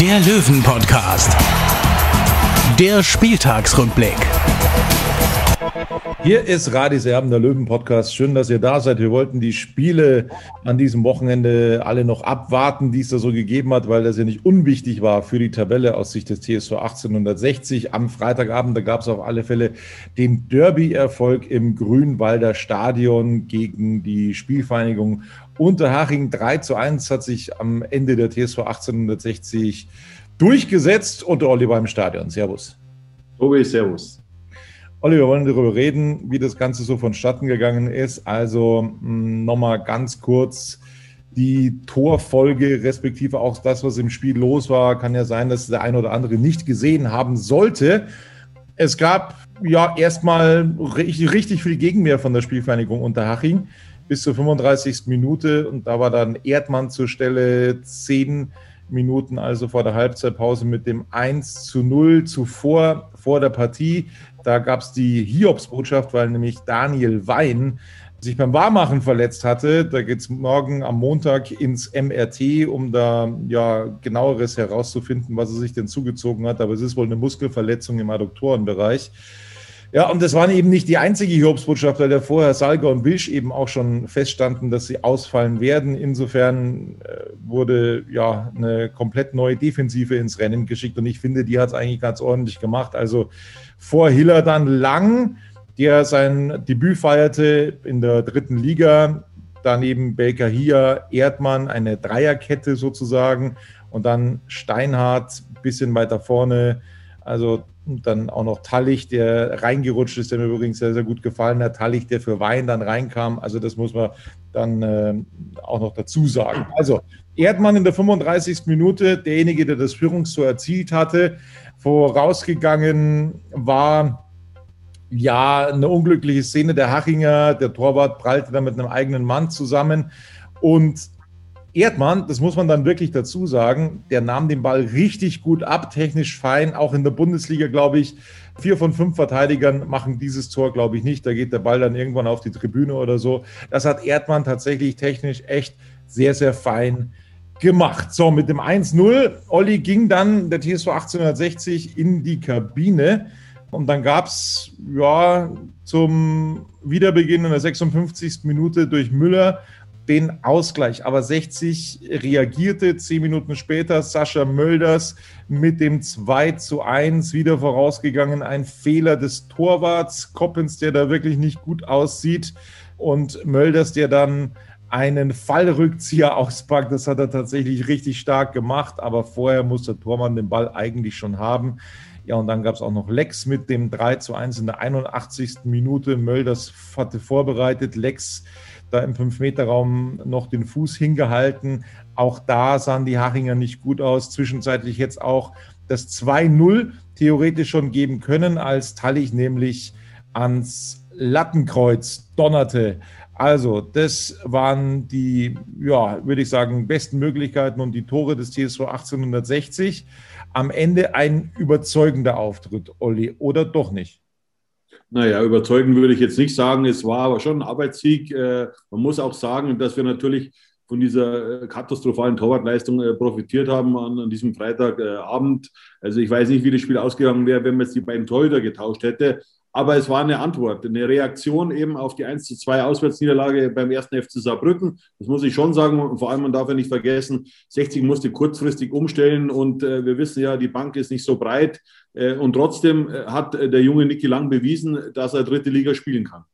der Löwen-Podcast. Der Spieltagsrückblick. Hier ist Radis Erben, der Löwen-Podcast. Schön, dass ihr da seid. Wir wollten die Spiele an diesem Wochenende alle noch abwarten, die es da so gegeben hat, weil das ja nicht unwichtig war für die Tabelle aus Sicht des TSV 1860. Am Freitagabend, da gab es auf alle Fälle den Derby-Erfolg im Grünwalder Stadion gegen die Spielvereinigung Unterhaching. 3 zu 1 hat sich am Ende der TSV 1860 durchgesetzt und Oliver im Stadion. Servus. Tobi, Servus. Olli, wir wollen darüber reden, wie das Ganze so vonstatten gegangen ist. Also nochmal ganz kurz die Torfolge, respektive auch das, was im Spiel los war. Kann ja sein, dass der eine oder andere nicht gesehen haben sollte. Es gab ja erstmal richtig, viel Gegenwehr von der Spielvereinigung Unterhaching bis zur 35. Minute und da war dann Erdmann zur Stelle, zehn Minuten also vor der Halbzeitpause mit dem 1 zu 0 zuvor vor der Partie. Da gab es die Hiobsbotschaft, weil nämlich Daniel Wein sich beim Warmachen verletzt hatte. Da geht es morgen am Montag ins MRT, um da ja genaueres herauszufinden, was er sich denn zugezogen hat. Aber es ist wohl eine Muskelverletzung im Adduktorenbereich. Ja, und das waren eben nicht die einzige Hiobsbotschaft, weil ja vorher Salga und Wilsch eben auch schon feststanden, dass sie ausfallen werden. Insofern äh, wurde ja eine komplett neue Defensive ins Rennen geschickt und ich finde, die hat es eigentlich ganz ordentlich gemacht. Also vor Hiller dann Lang, der sein Debüt feierte in der dritten Liga. Daneben Baker hier, Erdmann, eine Dreierkette sozusagen. Und dann Steinhardt, bisschen weiter vorne. Also und dann auch noch Tallich, der reingerutscht ist, der mir übrigens sehr, sehr gut gefallen hat. Tallich, der für Wein dann reinkam. Also das muss man dann äh, auch noch dazu sagen. Also Erdmann in der 35. Minute, derjenige, der das Führungstor erzielt hatte, vorausgegangen war ja eine unglückliche Szene der Hachinger. Der Torwart prallte da mit einem eigenen Mann zusammen und Erdmann, das muss man dann wirklich dazu sagen, der nahm den Ball richtig gut ab, technisch fein. Auch in der Bundesliga, glaube ich, vier von fünf Verteidigern machen dieses Tor, glaube ich, nicht. Da geht der Ball dann irgendwann auf die Tribüne oder so. Das hat Erdmann tatsächlich technisch echt sehr, sehr fein gemacht. So, mit dem 1-0, Olli ging dann der TSV 1860 in die Kabine. Und dann gab es ja zum Wiederbeginn in der 56. Minute durch Müller den Ausgleich. Aber 60 reagierte zehn Minuten später Sascha Mölders mit dem 2 zu 1 wieder vorausgegangen. Ein Fehler des Torwarts Koppens, der da wirklich nicht gut aussieht. Und Mölders, der dann einen Fallrückzieher auspackt. Das hat er tatsächlich richtig stark gemacht. Aber vorher muss der Tormann den Ball eigentlich schon haben. Ja, und dann gab es auch noch Lex mit dem 3 zu 1 in der 81. Minute. Mölders hatte vorbereitet. Lex da im 5-Meter-Raum noch den Fuß hingehalten. Auch da sahen die Hachinger nicht gut aus. Zwischenzeitlich jetzt auch das 2-0 theoretisch schon geben können, als Tallich nämlich ans Lattenkreuz donnerte. Also, das waren die, ja, würde ich sagen, besten Möglichkeiten und die Tore des TSV 1860. Am Ende ein überzeugender Auftritt, Olli, oder doch nicht? Naja, überzeugend würde ich jetzt nicht sagen. Es war aber schon ein Arbeitssieg. Äh, man muss auch sagen, dass wir natürlich von dieser äh, katastrophalen Torwartleistung äh, profitiert haben an, diesem Freitagabend. Also ich weiß nicht, wie das Spiel ausgegangen wäre, wenn man jetzt die beiden Torhüter getauscht hätte. Aber es war eine Antwort, eine Reaktion eben auf die 1 zu 2 Auswärtsniederlage beim ersten FC Saarbrücken. Das muss ich schon sagen. Und vor allem, man darf ja nicht vergessen, 60 musste kurzfristig umstellen und äh, wir wissen ja, die Bank ist nicht so breit. Äh, und trotzdem äh, hat äh, der junge Niki Lang bewiesen, dass er dritte Liga spielen kann.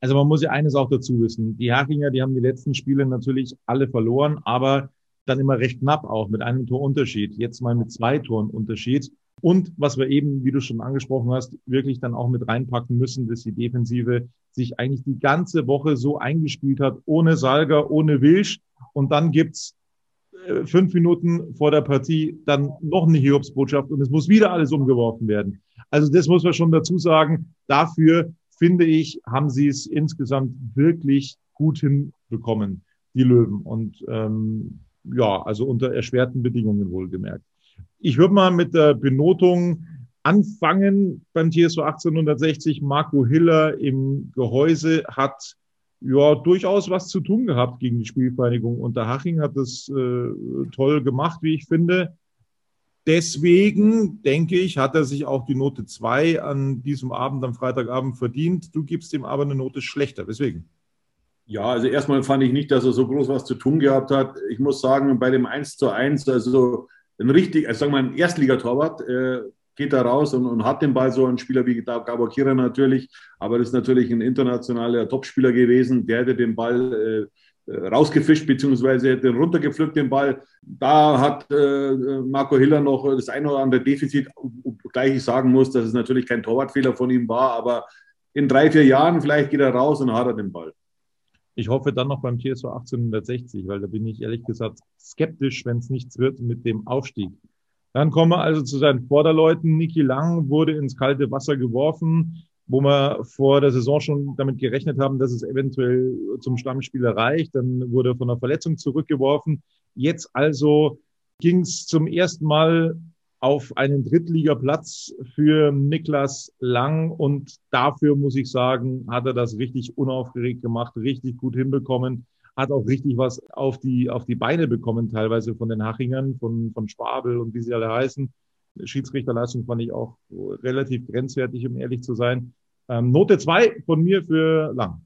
Also man muss ja eines auch dazu wissen. Die Hachinger, die haben die letzten Spiele natürlich alle verloren, aber dann immer recht knapp auch mit einem Torunterschied. Jetzt mal mit zwei Toren Unterschied. Und was wir eben, wie du schon angesprochen hast, wirklich dann auch mit reinpacken müssen, dass die Defensive sich eigentlich die ganze Woche so eingespielt hat, ohne Salger, ohne Wilsch. Und dann gibt's äh, fünf Minuten vor der Partie dann noch eine Hiobsbotschaft und es muss wieder alles umgeworfen werden. Also das muss man schon dazu sagen. Dafür finde ich, haben sie es insgesamt wirklich gut hinbekommen, die Löwen. Und ähm, ja, also unter erschwerten Bedingungen wohlgemerkt. Ich würde mal mit der Benotung anfangen beim TSV 1860. Marco Hiller im Gehäuse hat ja durchaus was zu tun gehabt gegen die Spielvereinigung. Unterhaching hat das äh, toll gemacht, wie ich finde. Deswegen denke ich, hat er sich auch die Note 2 an diesem Abend, am Freitagabend verdient. Du gibst ihm aber eine Note schlechter. Weswegen? Ja, also erstmal fand ich nicht, dass er so groß was zu tun gehabt hat. Ich muss sagen, bei dem 1 zu 1, also ein richtig, also sagen wir ein Erstligatorwart, äh, geht da raus und, und, hat den Ball so ein Spieler wie Gabor Kira natürlich, aber das ist natürlich ein internationaler Topspieler gewesen, der hätte den Ball äh, äh, rausgefischt beziehungsweise den runtergepflückt, den Ball. Da hat äh, Marco Hiller noch das eine oder andere Defizit, gleich ich sagen muss, dass es natürlich kein Torwartfehler von ihm war, aber in drei, vier Jahren vielleicht geht er raus und hat er den Ball. Ich hoffe dann noch beim TSV 1860, weil da bin ich ehrlich gesagt skeptisch, wenn es nichts wird mit dem Aufstieg. Dann kommen wir also zu seinen Vorderleuten. Niki Lang wurde ins kalte Wasser geworfen wo wir vor der Saison schon damit gerechnet haben, dass es eventuell zum Stammspieler reicht. Dann wurde er von einer Verletzung zurückgeworfen. Jetzt also ging es zum ersten Mal auf einen Drittligaplatz für Niklas Lang und dafür muss ich sagen, hat er das richtig unaufgeregt gemacht, richtig gut hinbekommen, hat auch richtig was auf die, auf die Beine bekommen, teilweise von den Hachingern, von, von Schwabel und wie sie alle heißen. Schiedsrichterleistung fand ich auch relativ grenzwertig, um ehrlich zu sein. Ähm, Note 2 von mir für Lang.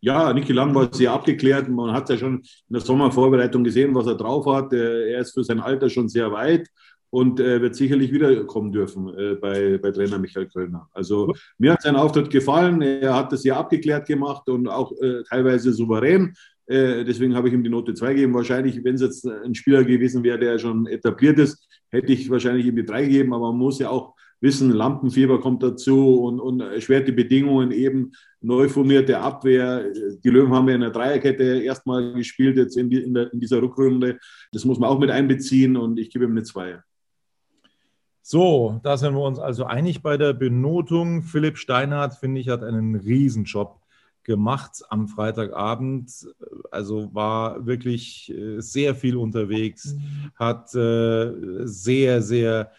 Ja, Niki Lang war sehr abgeklärt. Man hat ja schon in der Sommervorbereitung gesehen, was er drauf hat. Er ist für sein Alter schon sehr weit und äh, wird sicherlich wiederkommen dürfen äh, bei, bei Trainer Michael Kölner. Also mir hat sein Auftritt gefallen. Er hat das sehr abgeklärt gemacht und auch äh, teilweise souverän. Äh, deswegen habe ich ihm die Note 2 gegeben. Wahrscheinlich, wenn es jetzt ein Spieler gewesen wäre, der schon etabliert ist, hätte ich wahrscheinlich ihm die 3 gegeben. Aber man muss ja auch wissen, Lampenfieber kommt dazu und, und erschwerte Bedingungen, eben neu formierte Abwehr. Die Löwen haben ja in der Dreierkette erstmal gespielt, jetzt in, die, in, der, in dieser Rückrunde. Das muss man auch mit einbeziehen und ich gebe ihm eine 2. So, da sind wir uns also einig bei der Benotung. Philipp Steinhardt, finde ich, hat einen Riesenjob gemacht am Freitagabend. Also war wirklich äh, sehr viel unterwegs, mhm. hat äh, sehr, sehr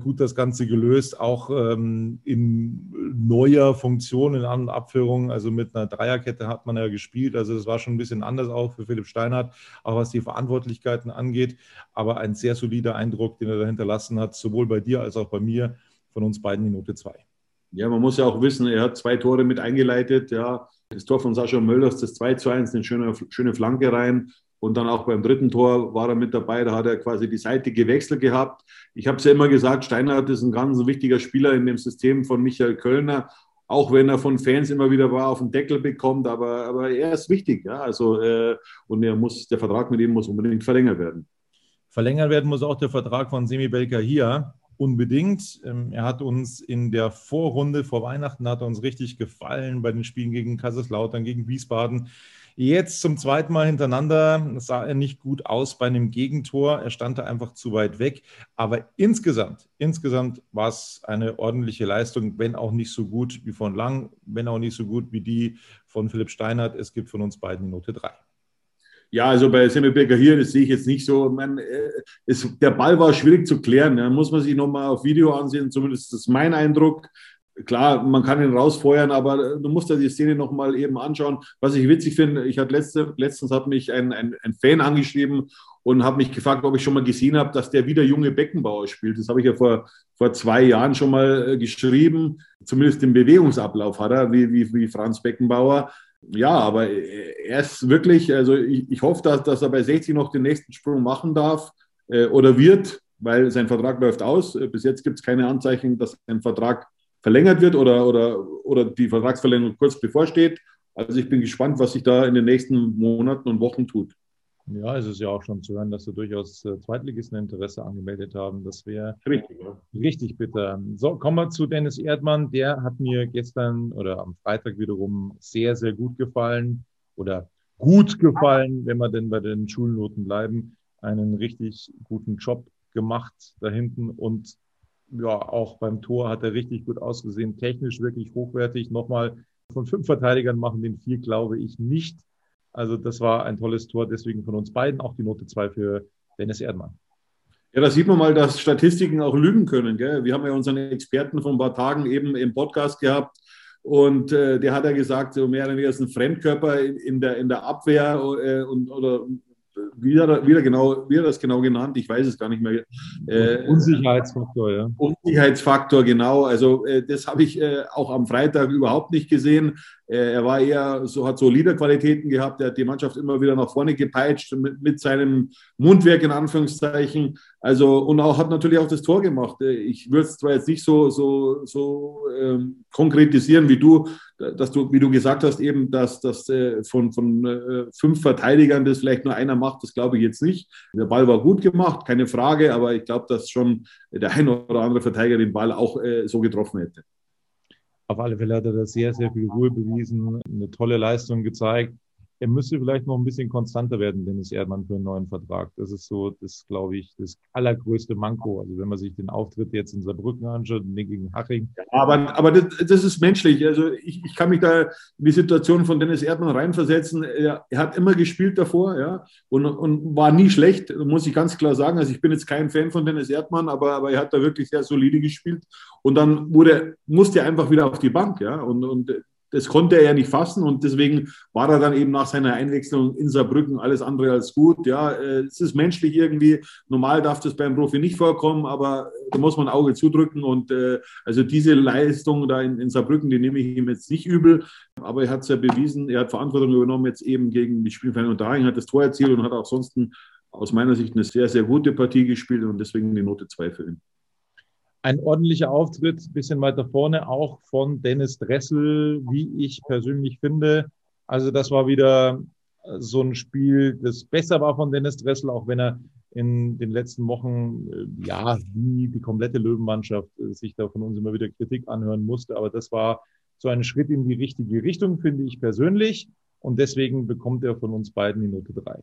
gut das Ganze gelöst, auch ähm, in neuer Funktion, in anderen Abführungen. Also mit einer Dreierkette hat man ja gespielt. Also es war schon ein bisschen anders auch für Philipp Steinhardt, auch was die Verantwortlichkeiten angeht. Aber ein sehr solider Eindruck, den er da hinterlassen hat, sowohl bei dir als auch bei mir. Von uns beiden die Note 2. Ja, man muss ja auch wissen, er hat zwei Tore mit eingeleitet. Ja, das Tor von Sascha Möllers, das 2 zu 1, eine schöne, schöne Flanke rein. Und dann auch beim dritten Tor war er mit dabei, da hat er quasi die Seite gewechselt gehabt. Ich habe es ja immer gesagt, Steinhardt ist ein ganz wichtiger Spieler in dem System von Michael Kölner, auch wenn er von Fans immer wieder war auf den Deckel bekommt, aber, aber er ist wichtig, ja. Also äh, und er muss, der Vertrag mit ihm muss unbedingt verlängert werden. Verlängert werden muss auch der Vertrag von Semi hier unbedingt. Ähm, er hat uns in der Vorrunde vor Weihnachten hat uns richtig gefallen bei den Spielen gegen Kaiserslautern, gegen Wiesbaden. Jetzt zum zweiten Mal hintereinander sah er nicht gut aus bei einem Gegentor. Er stand da einfach zu weit weg. Aber insgesamt, insgesamt war es eine ordentliche Leistung, wenn auch nicht so gut wie von Lang, wenn auch nicht so gut wie die von Philipp Steinert. Es gibt von uns beiden Note 3. Ja, also bei Semmelberger hier, das sehe ich jetzt nicht so. Man, äh, es, der Ball war schwierig zu klären. Da muss man sich nochmal auf Video ansehen. Zumindest ist das mein Eindruck klar, man kann ihn rausfeuern, aber du musst ja die Szene nochmal eben anschauen. Was ich witzig finde, ich hatte letzte, letztens hat mich ein, ein, ein Fan angeschrieben und habe mich gefragt, ob ich schon mal gesehen habe, dass der wieder junge Beckenbauer spielt. Das habe ich ja vor, vor zwei Jahren schon mal äh, geschrieben. Zumindest den Bewegungsablauf hat er, wie, wie, wie Franz Beckenbauer. Ja, aber er ist wirklich, also ich, ich hoffe, dass, dass er bei 60 noch den nächsten Sprung machen darf äh, oder wird, weil sein Vertrag läuft aus. Bis jetzt gibt es keine Anzeichen, dass ein Vertrag verlängert wird oder, oder, oder die Vertragsverlängerung kurz bevorsteht. Also ich bin gespannt, was sich da in den nächsten Monaten und Wochen tut. Ja, es ist ja auch schon zu hören, dass da durchaus äh, Zweitligisten Interesse angemeldet haben. Das wäre richtig, ja. richtig bitter. So, kommen wir zu Dennis Erdmann. Der hat mir gestern oder am Freitag wiederum sehr, sehr gut gefallen oder gut gefallen, wenn wir denn bei den Schulnoten bleiben. einen richtig guten Job gemacht da hinten und ja, auch beim Tor hat er richtig gut ausgesehen, technisch wirklich hochwertig. Nochmal von fünf Verteidigern machen den vier, glaube ich, nicht. Also das war ein tolles Tor, deswegen von uns beiden auch die Note zwei für Dennis Erdmann. Ja, da sieht man mal, dass Statistiken auch lügen können. Gell? Wir haben ja unseren Experten von ein paar Tagen eben im Podcast gehabt und äh, der hat ja gesagt, so mehr oder weniger ist ein Fremdkörper in, in, der, in der Abwehr äh, und, oder wie er, wie, er genau, wie das genau genannt, ich weiß es gar nicht mehr. Äh, Unsicherheitsfaktor, ja. Unsicherheitsfaktor, genau. Also äh, das habe ich äh, auch am Freitag überhaupt nicht gesehen. Er war eher so, hat so Leaderqualitäten gehabt. Er hat die Mannschaft immer wieder nach vorne gepeitscht mit, mit seinem Mundwerk in Anführungszeichen. Also und auch hat natürlich auch das Tor gemacht. Ich würde es zwar jetzt nicht so so so ähm, konkretisieren wie du, dass du wie du gesagt hast eben, dass das äh, von von äh, fünf Verteidigern das vielleicht nur einer macht. Das glaube ich jetzt nicht. Der Ball war gut gemacht, keine Frage, aber ich glaube, dass schon der ein oder andere Verteidiger den Ball auch äh, so getroffen hätte. Auf alle Fälle hat er da sehr, sehr viel Ruhe bewiesen, eine tolle Leistung gezeigt er müsste vielleicht noch ein bisschen konstanter werden, Dennis Erdmann, für einen neuen Vertrag. Das ist so, das glaube ich, das allergrößte Manko. Also wenn man sich den Auftritt jetzt in Saarbrücken anschaut, gegen Haching. Aber, aber das, das, ist menschlich. Also ich, ich kann mich da in die Situation von Dennis Erdmann reinversetzen. Er, er hat immer gespielt davor, ja, und, und war nie schlecht, muss ich ganz klar sagen. Also ich bin jetzt kein Fan von Dennis Erdmann, aber, aber er hat da wirklich sehr solide gespielt. Und dann wurde, musste er einfach wieder auf die Bank, ja. Und, und das konnte er ja nicht fassen und deswegen war er dann eben nach seiner Einwechslung in Saarbrücken alles andere als gut. Ja, äh, es ist menschlich irgendwie. Normal darf das beim Profi nicht vorkommen, aber da muss man Auge zudrücken und äh, also diese Leistung da in, in Saarbrücken, die nehme ich ihm jetzt nicht übel, aber er hat es ja bewiesen, er hat Verantwortung übernommen jetzt eben gegen die Spielvereinigung Unterhaching, hat das Tor erzielt und hat auch sonst aus meiner Sicht eine sehr, sehr gute Partie gespielt und deswegen die Note 2 für ihn ein ordentlicher Auftritt, bisschen weiter vorne, auch von Dennis Dressel, wie ich persönlich finde. Also das war wieder so ein Spiel, das besser war von Dennis Dressel, auch wenn er in den letzten Wochen, äh, ja, wie die komplette Löwenmannschaft äh, sich da von uns immer wieder Kritik anhören musste. Aber das war so ein Schritt in die richtige Richtung, finde ich persönlich. Und deswegen bekommt er von uns beiden die Note drei.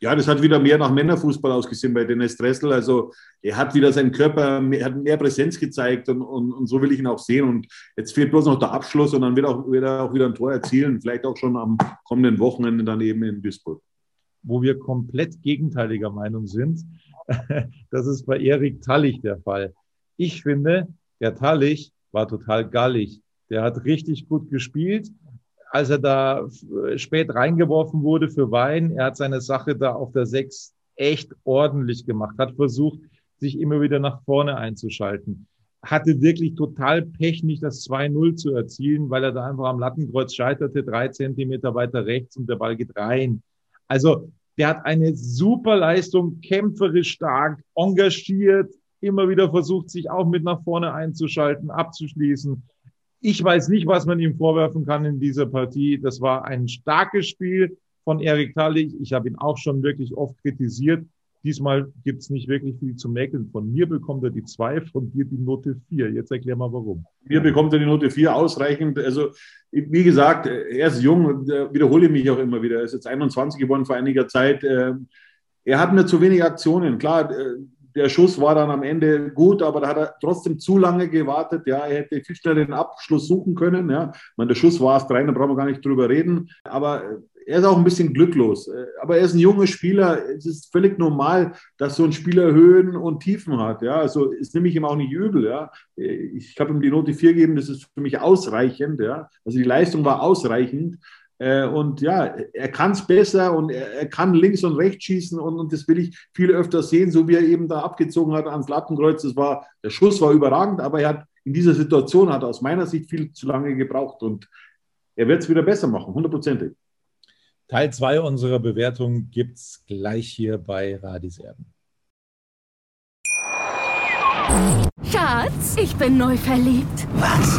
Ja, das hat wieder mehr nach Männerfußball ausgesehen bei Dennis Dressel. Also er hat wieder seinen Körper, er hat mehr Präsenz gezeigt und, und, und, so will ich ihn auch sehen. Und jetzt fehlt bloß noch der Abschluss und dann wird, auch, wird er auch wieder ein Tor erzielen, vielleicht auch schon am kommenden Wochenende dann eben in Duisburg. Wo wir komplett gegenteiliger Meinung sind, das ist bei Erik Tallich der Fall. Ich finde, der Tallich war total gallig. Der hat richtig gut gespielt als er da spät reingeworfen wurde für Wein, er hat seine Sache da auf der Sechs echt ordentlich gemacht, hat versucht, sich immer wieder nach vorne einzuschalten. Hatte wirklich total Pech, nicht das 2-0 zu erzielen, weil er da einfach am Lattenkreuz scheiterte, drei Zentimeter weiter rechts und der Ball geht rein. Also, der hat eine super Leistung, kämpferisch stark, engagiert, immer wieder versucht, sich auch mit nach vorne einzuschalten, abzuschließen. Ich weiß nicht, was man ihm vorwerfen kann in dieser Partie. Das war ein starkes Spiel von Erik Tallich. Ich habe ihn auch schon wirklich oft kritisiert. Diesmal gibt es nicht wirklich viel zu mäkeln. Von mir bekommt er die zwei, von dir die Note vier. Jetzt erklär mal warum. Mir bekommt er die Note vier ausreichend. Also, wie gesagt, er ist jung und wiederhole mich auch immer wieder. Er ist jetzt 21 geworden vor einiger Zeit. Ähm, er hat mir zu wenig Aktionen. Klar, äh, der Schuss war dann am Ende gut, aber da hat er trotzdem zu lange gewartet. Ja, er hätte viel schneller den Abschluss suchen können. Ja, ich meine, der Schuss war erst rein, da brauchen wir gar nicht drüber reden. Aber er ist auch ein bisschen glücklos. Aber er ist ein junger Spieler. Es ist völlig normal, dass so ein Spieler Höhen und Tiefen hat. Ja, also ist nämlich ihm auch nicht übel. Ja, ich habe ihm die Note 4 gegeben. Das ist für mich ausreichend. Ja, also die Leistung war ausreichend. Äh, und ja, er kann es besser und er, kann links und rechts schießen und, und, das will ich viel öfter sehen, so wie er eben da abgezogen hat ans Lattenkreuz. Das war, der Schuss war überragend, aber er hat in dieser Situation hat er aus meiner Sicht viel zu lange gebraucht und er wird es wieder besser machen, hundertprozentig. Teil 2 unserer Bewertung gibt es gleich hier bei Radis Erben. Schatz, ich bin neu verliebt. Was?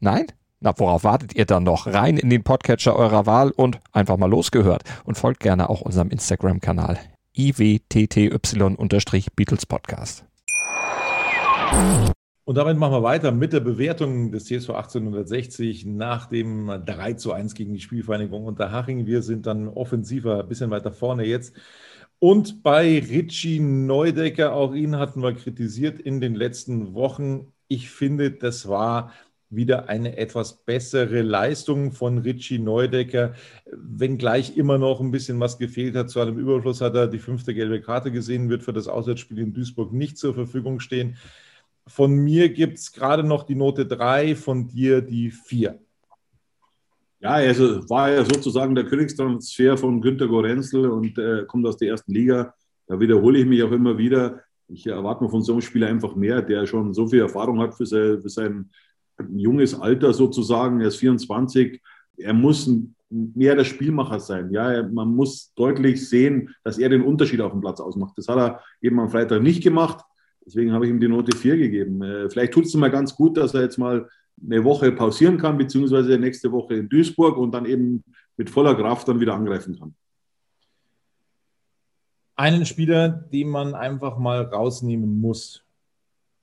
Nein? Na, worauf wartet ihr dann noch? Rein in den Podcatcher eurer Wahl und einfach mal losgehört. Und folgt gerne auch unserem Instagram-Kanal iwtty-Beatles Podcast. Und damit machen wir weiter mit der Bewertung des TSV 1860 nach dem 3 zu 1 gegen die Spielvereinigung Unterhaching. Wir sind dann offensiver, ein bisschen weiter vorne jetzt. Und bei Richie Neudecker, auch ihn hatten wir kritisiert in den letzten Wochen. Ich finde, das war wieder eine etwas bessere Leistung von Richie Neudecker, wenngleich immer noch ein bisschen was gefehlt hat. Zu einem Überfluss hat er die fünfte gelbe Karte gesehen, wird für das Auswärtsspiel in Duisburg nicht zur Verfügung stehen. Von mir gibt es gerade noch die Note 3, von dir die 4. Ja, also war ja sozusagen der Königstransfer von Günter Gorenzel und äh, kommt aus der ersten Liga. Da wiederhole ich mich auch immer wieder. Ich erwarte mir von so einem Spieler einfach mehr, der schon so viel Erfahrung hat für sein, für sein junges Alter sozusagen. Er ist 24. Er muss mehr der Spielmacher sein. Ja, man muss deutlich sehen, dass er den Unterschied auf dem Platz ausmacht. Das hat er eben am Freitag nicht gemacht. Deswegen habe ich ihm die Note 4 gegeben. Äh, vielleicht tut es ihm mal ganz gut, dass er jetzt mal eine Woche pausieren kann, beziehungsweise nächste Woche in Duisburg und dann eben mit voller Kraft dann wieder angreifen kann. Einen Spieler, den man einfach mal rausnehmen muss,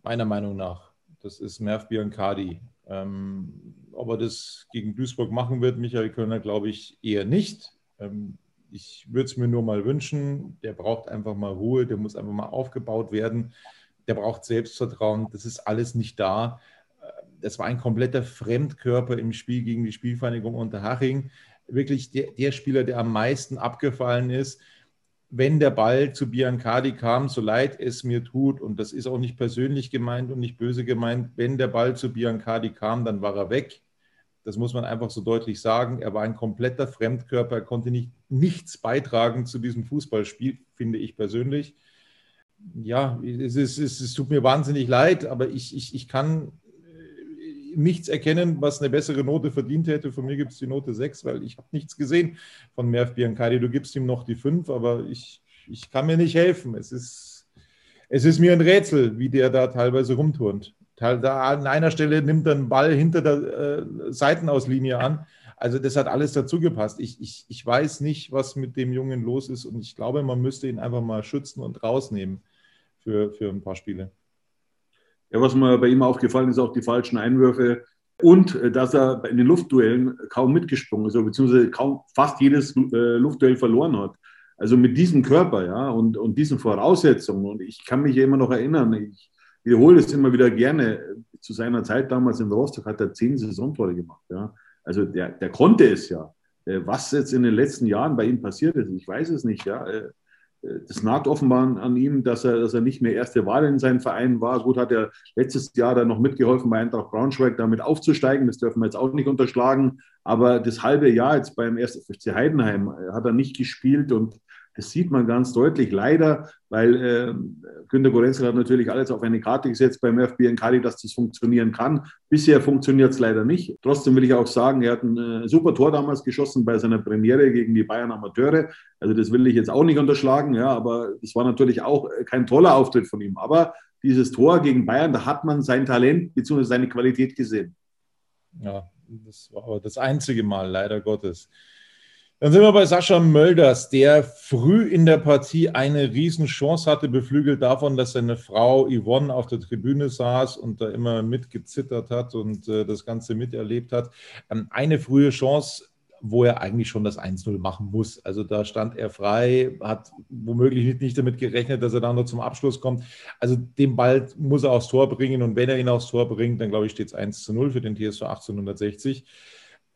meiner Meinung nach, das ist Merv Biancardi. Ähm, ob er das gegen Duisburg machen wird, Michael Kölner, glaube ich eher nicht. Ähm, ich würde es mir nur mal wünschen. Der braucht einfach mal Ruhe, der muss einfach mal aufgebaut werden der braucht Selbstvertrauen, das ist alles nicht da. Das war ein kompletter Fremdkörper im Spiel gegen die Spielvereinigung Unterhaching. Wirklich der, der Spieler, der am meisten abgefallen ist. Wenn der Ball zu Biancardi kam, so leid es mir tut, und das ist auch nicht persönlich gemeint und nicht böse gemeint, wenn der Ball zu Biancardi kam, dann war er weg. Das muss man einfach so deutlich sagen. Er war ein kompletter Fremdkörper, er konnte nicht, nichts beitragen zu diesem Fußballspiel, finde ich persönlich ja, es, ist, es, tut mir wahnsinnig leid, aber ich, ich, ich kann nichts erkennen, was eine bessere Note verdient hätte. Von mir gibt es die Note 6, weil ich habe nichts gesehen von Merv Biancardi. Du gibst ihm noch die 5, aber ich, ich kann mir nicht helfen. Es ist, es ist mir ein Rätsel, wie der da teilweise rumturnt. Da an einer Stelle nimmt er einen Ball hinter der äh, Seitenauslinie an. Also das hat alles dazu gepasst. Ich, ich, ich weiß nicht, was mit dem Jungen los ist und ich glaube, man müsste ihn einfach mal schützen und rausnehmen für, für ein paar Spiele. Ja, was mir bei ihm aufgefallen ist, auch die falschen Einwürfe und äh, dass er in den Luftduellen kaum mitgesprungen ist, beziehungsweise kaum fast jedes äh, Luftduell verloren hat. Also mit diesem Körper, ja, und, und diesen Voraussetzungen. Und ich kann mich immer noch erinnern, ich wiederhole es immer wieder gerne, zu seiner Zeit damals in Rostock hat er zehn Saisontore gemacht, ja. Also der, der konnte es ja. Äh, was jetzt in den letzten Jahren bei ihm passiert ist, ich weiß es nicht, ja das nagt offenbar an ihm, dass er, dass er nicht mehr erste Wahl in seinem Verein war. Gut, hat er letztes Jahr dann noch mitgeholfen, bei Eintracht Braunschweig damit aufzusteigen. Das dürfen wir jetzt auch nicht unterschlagen. Aber das halbe Jahr jetzt beim 1. FC Heidenheim hat er nicht gespielt und das sieht man ganz deutlich, leider, weil äh, Günter Gorenzel hat natürlich alles auf eine Karte gesetzt beim FBN Kali, dass das funktionieren kann. Bisher funktioniert es leider nicht. Trotzdem will ich auch sagen, er hat ein äh, super Tor damals geschossen bei seiner Premiere gegen die Bayern Amateure. Also das will ich jetzt auch nicht unterschlagen, ja, aber es war natürlich auch äh, kein toller Auftritt von ihm. Aber dieses Tor gegen Bayern, da hat man sein Talent bzw. seine Qualität gesehen. Ja, das war aber das einzige Mal, leider Gottes. Dann sind wir bei Sascha Mölders, der früh in der Partie eine Riesenchance hatte, beflügelt davon, dass seine Frau Yvonne auf der Tribüne saß und da immer mitgezittert hat und äh, das Ganze miterlebt hat. Ähm, eine frühe Chance, wo er eigentlich schon das 1-0 machen muss. Also da stand er frei, hat womöglich nicht, damit gerechnet, dass er dann noch zum Abschluss kommt. Also den Ball muss er aufs Tor bringen und wenn er ihn aufs Tor bringt, dann glaube ich, steht es 1 0 für den TSV 1860.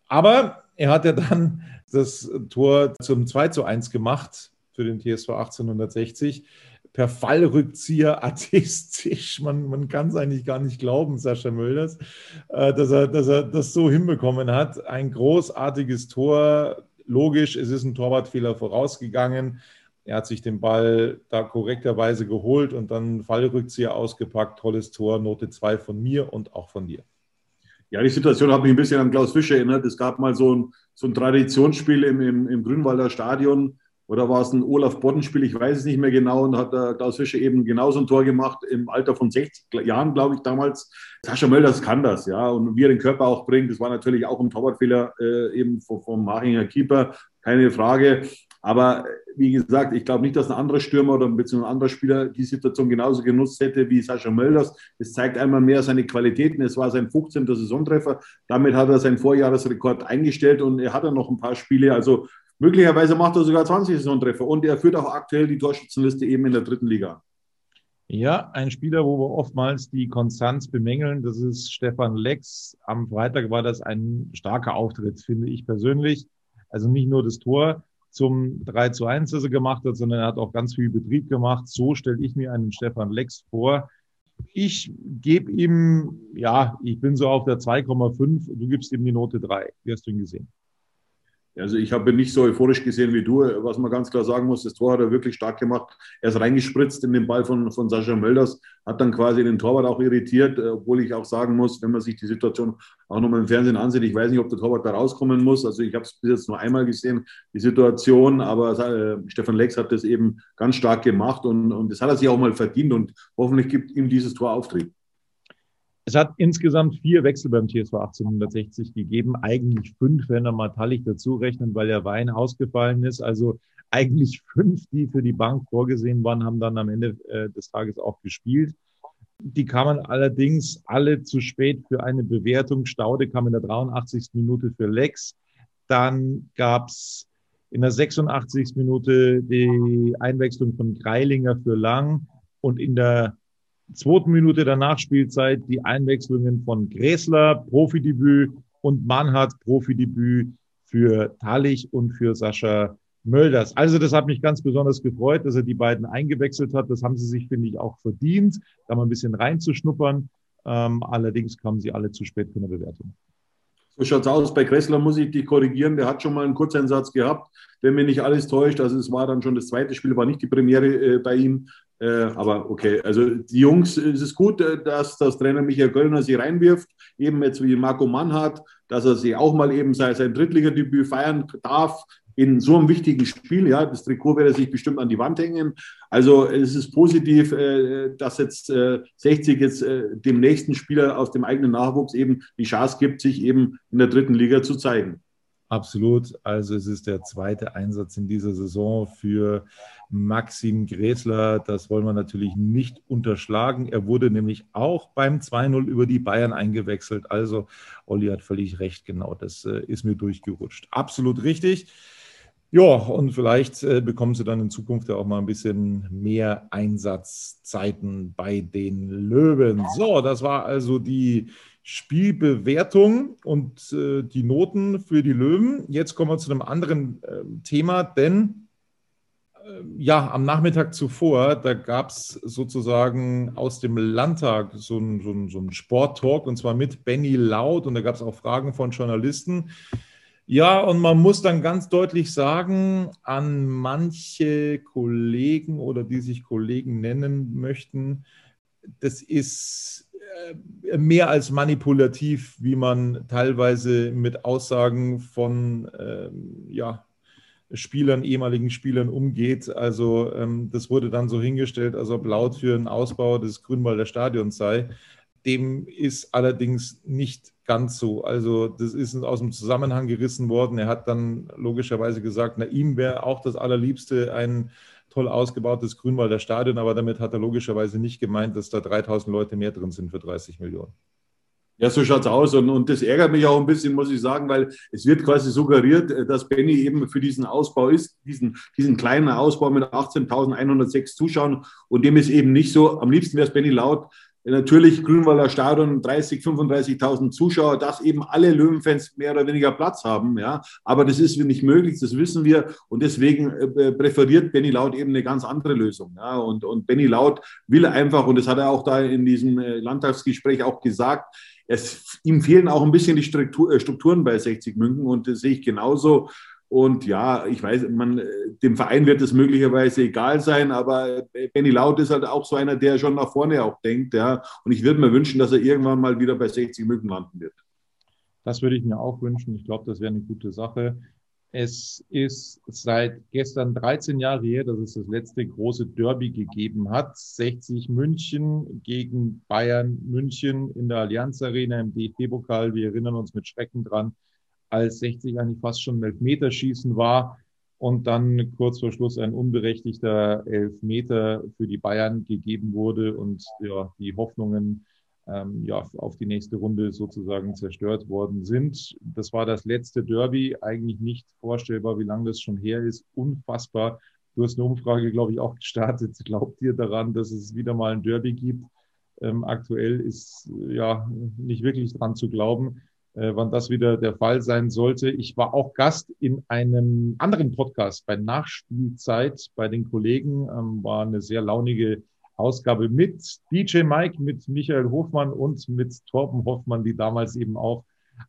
Aber er hat ja dann das Tor zum 2 zu 1 gemacht für den TSV 1860. Per Fallrückzieher artistisch. Man, man kann es eigentlich gar nicht glauben, Sascha Mölders, äh, dass, er, dass er das so hinbekommen hat. Ein großartiges Tor. Logisch, es ist ein Torwartfehler vorausgegangen. Er hat sich den Ball da korrekterweise geholt und dann Fallrückzieher ausgepackt. Tolles Tor, Note 2 von mir und auch von dir. Ja, die Situation hat mich ein bisschen an Klaus Fischer erinnert. Es gab mal so ein, so ein Traditionsspiel im, im, im Grünwalder Stadion oder war es ein Olaf Bodden-Spiel, ich weiß es nicht mehr genau, und hat der Klaus Fischer eben genauso ein Tor gemacht im Alter von 60 Jahren, glaube ich, damals. Sascha Mölders kann das, ja, und wie er den Körper auch bringt, das war natürlich auch ein Torwartfehler äh, eben vom, vom Machinger Keeper, keine Frage. Aber wie gesagt, ich glaube nicht, dass ein anderer Stürmer oder ein anderer Spieler die Situation genauso genutzt hätte wie Sascha Mölders. Es zeigt einmal mehr seine Qualitäten. Es war sein 15. Saisontreffer. Damit hat er seinen Vorjahresrekord eingestellt und er hat dann noch ein paar Spiele. Also möglicherweise macht er sogar 20 Saisontreffer und er führt auch aktuell die Torschützenliste eben in der dritten Liga. Ja, ein Spieler, wo wir oftmals die Konstanz bemängeln, das ist Stefan Lex. Am Freitag war das ein starker Auftritt, finde ich persönlich. Also nicht nur das Tor, zum 3 zu 1, das er gemacht hat, sondern er hat auch ganz viel Betrieb gemacht. So stelle ich mir einen Stefan Lex vor. Ich gebe ihm, ja, ich bin so auf der 2,5, du gibst ihm die Note 3. Wie hast du ihn gesehen? Also ich habe nicht so euphorisch gesehen wie du. Was man ganz klar sagen muss, das Tor hat er wirklich stark gemacht. Er ist reingespritzt in den Ball von, von Sascha Mölders, hat dann quasi den Torwart auch irritiert, äh, obwohl ich auch sagen muss, wenn man sich die Situation auch nochmal im Fernsehen ansieht, ich weiß nicht, ob der Torwart da rauskommen muss. Also ich habe es bis jetzt nur einmal gesehen, die Situation, aber äh, Stefan Lex hat das eben ganz stark gemacht und, und das hat er sich auch mal verdient und hoffentlich gibt ihm dieses Tor Auftrieb. Es hat insgesamt vier Wechsel beim TSV 1860 gegeben. Eigentlich fünf, wenn er mal Tallich dazu rechnen, weil der Wein ausgefallen ist. Also eigentlich fünf, die für die Bank vorgesehen waren, haben dann am Ende äh, des Tages auch gespielt. Die kamen allerdings alle zu spät für eine Bewertung. Staude kam in der 83. Minute für Lex. Dann gab's in der 86. Minute die Einwechslung von Greilinger für Lang und in der zweiten Minute der Nachspielzeit die Einwechslungen von Gräßler, Profidebüt und Mannhardt, Profidebüt für Talich und für Sascha Mölders. Also das hat mich ganz besonders gefreut, dass er die beiden eingewechselt hat. Das haben sie sich, finde ich, auch verdient, da mal ein bisschen reinzuschnuppern. Ähm, allerdings kamen sie alle zu spät für eine Bewertung. So schaut's aus. Bei Kressler muss ich dich korrigieren. Der hat schon mal einen Kurzeinsatz gehabt, wenn mir nicht alles täuscht. Also es war dann schon das zweite Spiel, war nicht die Premiere äh, bei ihm. Äh, aber okay, also die Jungs, es ist gut, äh, dass das Trainer Michael Göllner sie reinwirft, eben jetzt wie Marco Mannhardt, dass er sie auch mal eben sein, sein Drittligadebüt feiern darf in so einem wichtigen Spiel. Ja, das Trikot wird er sich bestimmt an die Wand hängen. Also es ist positiv, äh, dass jetzt 60 jetzt dem nächsten Spieler aus dem eigenen Nachwuchs eben die Chance gibt, sich eben in der dritten Liga zu zeigen. Absolut. Also es ist der zweite Einsatz in dieser Saison für Maxim Gräßler. Das wollen wir natürlich nicht unterschlagen. Er wurde nämlich auch beim 2-0 über die Bayern eingewechselt. Also Olli hat völlig recht, genau. Das äh, ist mir durchgerutscht. Absolut richtig. Ja, und vielleicht äh, bekommen Sie dann in Zukunft ja auch mal ein bisschen mehr Einsatzzeiten bei den Löwen. So, das war also die Spielbewertung und äh, die Noten für die Löwen. Jetzt kommen wir zu einem anderen äh, Thema, denn äh, ja, am Nachmittag zuvor, da gab es sozusagen aus dem Landtag so einen so so ein Sporttalk und zwar mit Benny Laut und da gab es auch Fragen von Journalisten. Ja, und man muss dann ganz deutlich sagen, an manche Kollegen oder die sich Kollegen nennen möchten, das ist mehr als manipulativ, wie man teilweise mit Aussagen von ähm, ja, Spielern, ehemaligen Spielern umgeht. Also ähm, das wurde dann so hingestellt, als ob laut für einen Ausbau des Grünwalder Stadions sei. Dem ist allerdings nicht ganz so. Also das ist aus dem Zusammenhang gerissen worden. Er hat dann logischerweise gesagt, na ihm wäre auch das Allerliebste ein toll ausgebautes Grünwalder Stadion, aber damit hat er logischerweise nicht gemeint, dass da 3000 Leute mehr drin sind für 30 Millionen. Ja, so schaut es aus. Und, und das ärgert mich auch ein bisschen, muss ich sagen, weil es wird quasi suggeriert, dass Benny eben für diesen Ausbau ist, diesen, diesen kleinen Ausbau mit 18.106 Zuschauern. Und dem ist eben nicht so. Am liebsten wäre es Benny laut, natürlich Grünwalder Stadion, 30, 35.000 Zuschauer, dass eben alle Löwenfans mehr oder weniger Platz haben. Ja, aber das ist nicht möglich, das wissen wir. Und deswegen äh, präferiert Benny Laut eben eine ganz andere Lösung. Ja, und, und Benny Laut will einfach, und das hat er auch da in diesem äh, Landtagsgespräch auch gesagt, es, ihm fehlen auch ein bisschen die Struktur, äh, Strukturen bei 60 München und das sehe ich genauso. Und ja, ich weiß, man, dem Verein wird es möglicherweise egal sein, aber Benny Laut ist halt auch so einer, der schon nach vorne auch denkt. Ja. Und ich würde mir wünschen, dass er irgendwann mal wieder bei 60 München landen wird. Das würde ich mir auch wünschen. Ich glaube, das wäre eine gute Sache. Es ist seit gestern 13 Jahre her, dass es das letzte große Derby gegeben hat. 60 München gegen Bayern München in der Allianz Arena im DFB-Pokal. Wir erinnern uns mit Schrecken dran, als 60 eigentlich fast schon ein Elfmeterschießen war und dann kurz vor Schluss ein unberechtigter Elfmeter für die Bayern gegeben wurde und ja, die Hoffnungen ähm, ja, auf die nächste Runde sozusagen zerstört worden sind. Das war das letzte Derby, eigentlich nicht vorstellbar, wie lange das schon her ist. Unfassbar. Du hast eine Umfrage, glaube ich, auch gestartet. Glaubt ihr daran, dass es wieder mal ein Derby gibt? Ähm, aktuell ist ja nicht wirklich dran zu glauben, äh, wann das wieder der Fall sein sollte. Ich war auch Gast in einem anderen Podcast bei Nachspielzeit bei den Kollegen. Ähm, war eine sehr launige Ausgabe mit DJ Mike, mit Michael Hofmann und mit Torben Hoffmann, die damals eben auch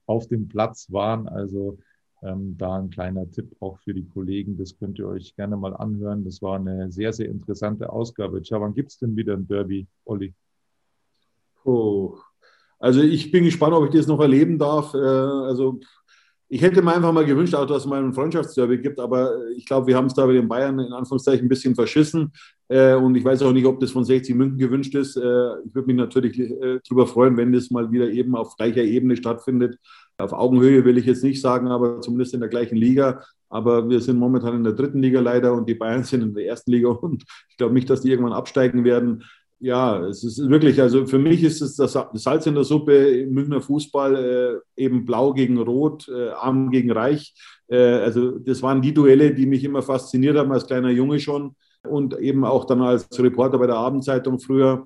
auf dem Platz waren. Also ähm, da ein kleiner Tipp auch für die Kollegen. Das könnt ihr euch gerne mal anhören. Das war eine sehr, sehr interessante Ausgabe. Tja, wann gibt es denn wieder ein Derby, Olli? Oh. Also ich bin gespannt, ob ich das noch erleben darf. Äh, also ich hätte mir einfach mal gewünscht, auch, dass es mal ein Freundschaftsderby gibt, aber ich glaube, wir haben es da bei den Bayern in Anführungszeichen ein bisschen verschissen. Äh, und ich weiß auch nicht, ob das von 60 München gewünscht ist. Äh, ich würde mich natürlich darüber freuen, wenn das mal wieder eben auf gleicher Ebene stattfindet. Auf Augenhöhe will ich jetzt nicht sagen, aber zumindest in der gleichen Liga. Aber wir sind momentan in der dritten Liga leider und die Bayern sind in der ersten Liga und ich glaube nicht, dass die irgendwann absteigen werden ja, es ist wirklich, also für mich ist es das Salz in der Suppe im Münchner Fußball, äh, eben blau gegen rot, äh, arm gegen reich. Äh, also das waren die Duelle, die mich immer fasziniert haben als kleiner Junge schon und eben auch dann als Reporter bei der Abendzeitung früher.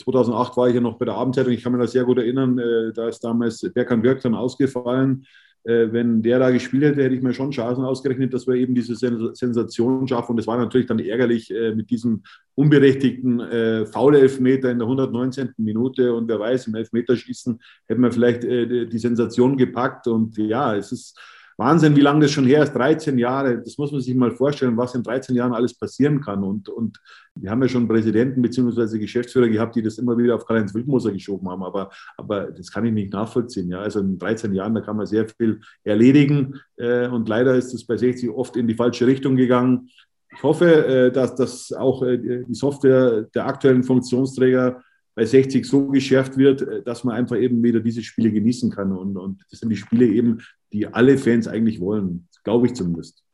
2008 war ich ja noch bei der Abendzeitung, ich kann mich da sehr gut erinnern, äh, da ist damals Berkan Wirk dann ausgefallen wenn der da gespielt hätte, hätte ich mir schon Chancen ausgerechnet, dass wir eben diese Sensation schaffen. Und es war natürlich dann ärgerlich äh, mit diesem unberechtigten äh, Foul-Elfmeter in der 119. Minute. Und wer weiß, im Elfmeterschießen hätten wir vielleicht äh, die Sensation gepackt. Und ja, es ist Wahnsinn, wie lange das schon her ist, 13 Jahre. Das muss man sich mal vorstellen, was in 13 Jahren alles passieren kann. Und, und wir haben ja schon Präsidenten bzw. Geschäftsführer gehabt, die das immer wieder auf Karl-Heinz Wildmoser geschoben haben. Aber, aber das kann ich nicht nachvollziehen. Ja. Also in 13 Jahren, da kann man sehr viel erledigen. Äh, und leider ist es bei 60 oft in die falsche Richtung gegangen. Ich hoffe, äh, dass, dass auch äh, die Software der aktuellen Funktionsträger bei 60 so geschärft wird, äh, dass man einfach eben wieder diese Spiele genießen kann. Und, und das sind die Spiele eben, die alle Fans eigentlich wollen, glaube ich zumindest.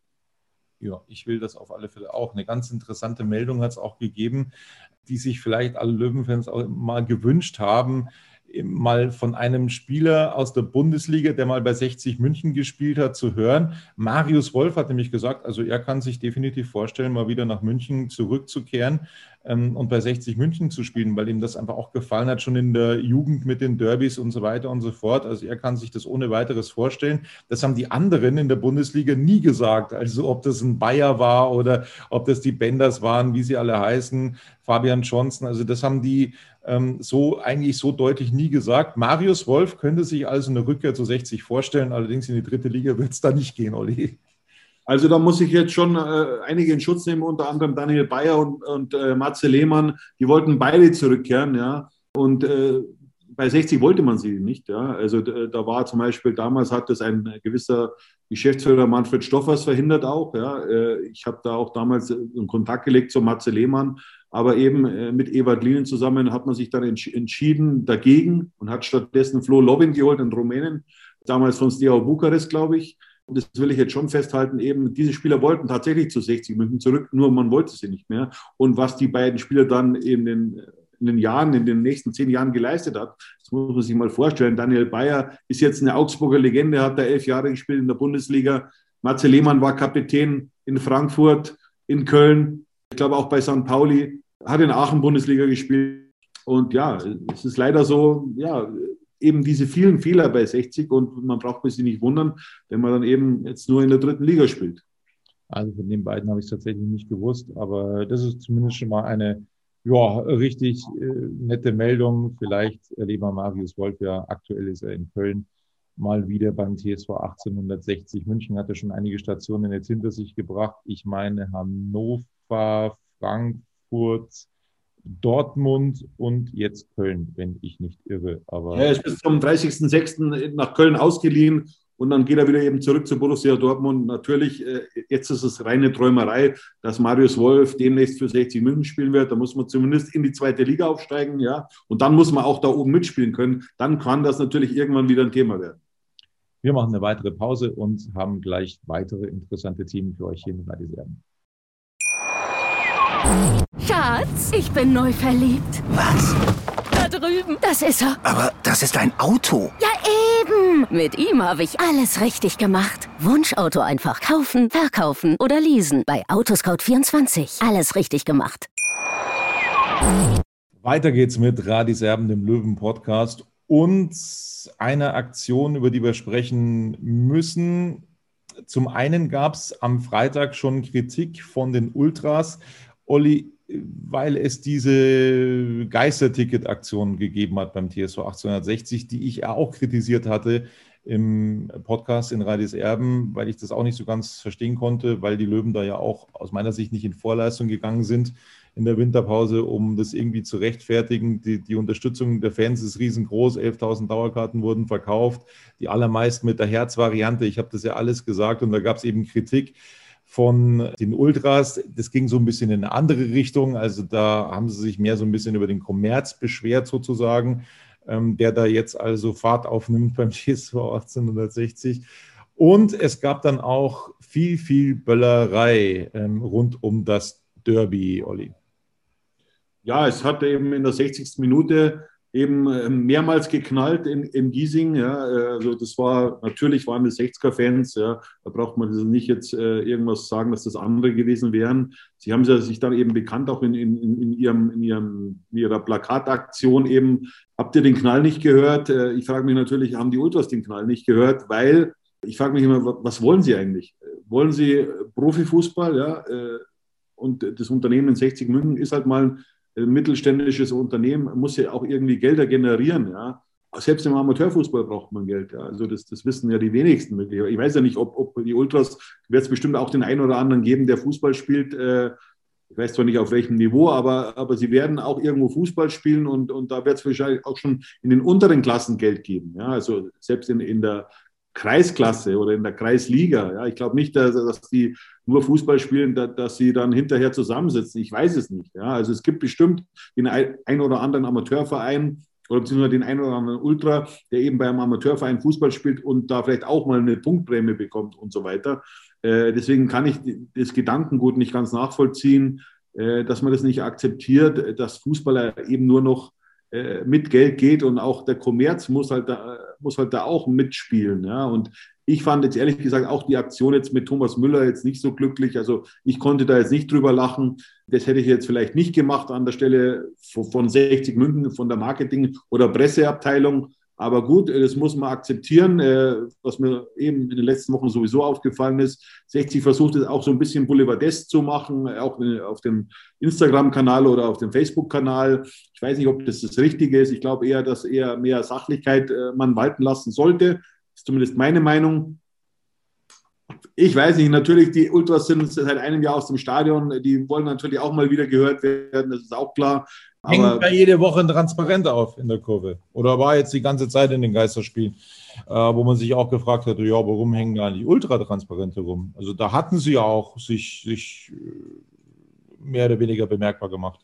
Ja, ich will das auf alle Fälle auch. Eine ganz interessante Meldung hat es auch gegeben, die sich vielleicht alle Löwenfans auch mal gewünscht haben mal von einem Spieler aus der Bundesliga, der mal bei 60 München gespielt hat, zu hören. Marius Wolf hat nämlich gesagt, also er kann sich definitiv vorstellen, mal wieder nach München zurückzukehren und bei 60 München zu spielen, weil ihm das einfach auch gefallen hat, schon in der Jugend mit den Derbys und so weiter und so fort. Also er kann sich das ohne weiteres vorstellen. Das haben die anderen in der Bundesliga nie gesagt. Also ob das ein Bayer war oder ob das die Benders waren, wie sie alle heißen, Fabian Johnson. Also das haben die ähm, so eigentlich so deutlich nie gesagt. Marius Wolf könnte sich also eine Rückkehr zu 60 vorstellen, allerdings in die dritte Liga wird es da nicht gehen, Olli. Also da muss ich jetzt schon äh, einige in Schutz nehmen, unter anderem Daniel Bayer und, und äh, Matze Lehmann. Die wollten beide zurückkehren, ja. Und äh, bei 60 wollte man sie nicht. Ja. Also da war zum Beispiel, damals hat das ein gewisser Geschäftsführer Manfred Stoffers verhindert auch. Ja. Äh, ich habe da auch damals in Kontakt gelegt zu Matze Lehmann aber eben äh, mit Ewald Linen zusammen hat man sich dann entschieden dagegen und hat stattdessen Flo Lovin geholt in Rumänien, damals von Steaua Bukarest, glaube ich. Und das will ich jetzt schon festhalten, eben diese Spieler wollten tatsächlich zu 60 München zurück, nur man wollte sie nicht mehr. Und was die beiden Spieler dann in den, in den Jahren, in den nächsten zehn Jahren geleistet hat, das muss man sich mal vorstellen. Daniel Bayer ist jetzt eine Augsburger Legende, hat da elf Jahre gespielt in der Bundesliga. Matze Lehmann war Kapitän in Frankfurt, in Köln, ich glaube auch bei St. Pauli, hat in Aachen Bundesliga gespielt. Und ja, es ist leider so, ja, eben diese vielen Fehler bei 60 und man braucht sich nicht wundern, wenn man dann eben jetzt nur in der dritten Liga spielt. Also von den beiden habe ich es tatsächlich nicht gewusst, aber das ist zumindest schon mal eine ja, richtig äh, nette Meldung. Vielleicht erleben wir Marius Wolf ja, aktuell ist er in Köln mal wieder beim TSV 1860. München hatte schon einige Stationen jetzt hinter sich gebracht. Ich meine Hannover, Frankfurt, Dortmund und jetzt Köln, wenn ich nicht irre. Aber er ist bis zum 30.06. nach Köln ausgeliehen und dann geht er wieder eben zurück zu Borussia Dortmund. Natürlich, äh, jetzt ist es reine Träumerei, dass Marius Wolf demnächst für 60 München spielen wird. Da muss man zumindest in die zweite Liga aufsteigen, ja. Und dann muss man auch da oben mitspielen können. Dann kann das natürlich irgendwann wieder ein Thema werden. Wir machen eine weitere Pause und haben gleich weitere interessante Themen für euch hier in Radiserben. Schatz, ich bin neu verliebt. Was? Da drüben. Das ist er. Aber das ist ein Auto. Ja, eben. Mit ihm habe ich alles richtig gemacht. Wunschauto einfach kaufen, verkaufen oder leasen. Bei Autoscout24. Alles richtig gemacht. Weiter geht's mit Radiserben, dem Löwen-Podcast. Und eine Aktion, über die wir sprechen müssen. Zum einen gab es am Freitag schon Kritik von den Ultras. Olli, weil es diese Geisterticket-Aktion gegeben hat beim TSV 1860, die ich auch kritisiert hatte im Podcast in Radis Erben, weil ich das auch nicht so ganz verstehen konnte, weil die Löwen da ja auch aus meiner Sicht nicht in Vorleistung gegangen sind in der Winterpause, um das irgendwie zu rechtfertigen. Die, die Unterstützung der Fans ist riesengroß. 11.000 Dauerkarten wurden verkauft, die allermeisten mit der Herzvariante. Ich habe das ja alles gesagt und da gab es eben Kritik von den Ultras. Das ging so ein bisschen in eine andere Richtung. Also da haben sie sich mehr so ein bisschen über den Kommerz beschwert sozusagen, ähm, der da jetzt also Fahrt aufnimmt beim TSV 1860. Und es gab dann auch viel, viel Böllerei ähm, rund um das Derby, Olli. Ja, es hat eben in der 60. Minute eben ähm, mehrmals geknallt in, in Giesing. Ja. Äh, also das war, natürlich waren das 60er-Fans, ja. da braucht man das nicht jetzt äh, irgendwas sagen, dass das andere gewesen wären. Sie haben sich dann eben bekannt, auch in, in, in, ihrem, in, ihrem, in ihrer Plakataktion eben, habt ihr den Knall nicht gehört? Äh, ich frage mich natürlich, haben die Ultras den Knall nicht gehört? Weil, ich frage mich immer, was wollen sie eigentlich? Wollen sie Profifußball? Ja? Und das Unternehmen in 60 München ist halt mal mittelständisches Unternehmen muss ja auch irgendwie Gelder generieren. Ja. Selbst im Amateurfußball braucht man Geld. Ja. Also das, das wissen ja die wenigsten. Ich weiß ja nicht, ob, ob die Ultras, wird es bestimmt auch den einen oder anderen geben, der Fußball spielt. Äh, ich weiß zwar nicht auf welchem Niveau, aber, aber sie werden auch irgendwo Fußball spielen und, und da wird es wahrscheinlich auch schon in den unteren Klassen Geld geben. Ja. Also selbst in, in der Kreisklasse oder in der Kreisliga. Ja, ich glaube nicht, dass, dass die nur Fußball spielen, dass, dass, sie dann hinterher zusammensitzen. Ich weiß es nicht. Ja, also es gibt bestimmt den ein oder anderen Amateurverein oder beziehungsweise den ein oder anderen Ultra, der eben beim Amateurverein Fußball spielt und da vielleicht auch mal eine Punktprämie bekommt und so weiter. Äh, deswegen kann ich das Gedankengut nicht ganz nachvollziehen, äh, dass man das nicht akzeptiert, dass Fußballer eben nur noch äh, mit Geld geht und auch der Kommerz muss halt da, muss halt da auch mitspielen. Ja? Und ich fand jetzt ehrlich gesagt auch die Aktion jetzt mit Thomas Müller jetzt nicht so glücklich. Also ich konnte da jetzt nicht drüber lachen. Das hätte ich jetzt vielleicht nicht gemacht an der Stelle von 60 München, von der Marketing- oder Presseabteilung. Aber gut, das muss man akzeptieren, äh, was mir eben in den letzten Wochen sowieso aufgefallen ist. 60 versucht es auch so ein bisschen Boulevardesk zu machen, auch auf dem Instagram-Kanal oder auf dem Facebook-Kanal. Ich weiß nicht, ob das das Richtige ist. Ich glaube eher, dass eher mehr Sachlichkeit äh, man walten lassen sollte. Das ist zumindest meine Meinung. Ich weiß nicht, natürlich, die Ultras sind seit einem Jahr aus dem Stadion. Die wollen natürlich auch mal wieder gehört werden, das ist auch klar. Hängt da jede Woche ein Transparent auf in der Kurve? Oder war jetzt die ganze Zeit in den Geisterspielen, äh, wo man sich auch gefragt hat, ja, warum hängen da die Ultratransparente rum? Also da hatten sie ja auch sich, sich äh, mehr oder weniger bemerkbar gemacht.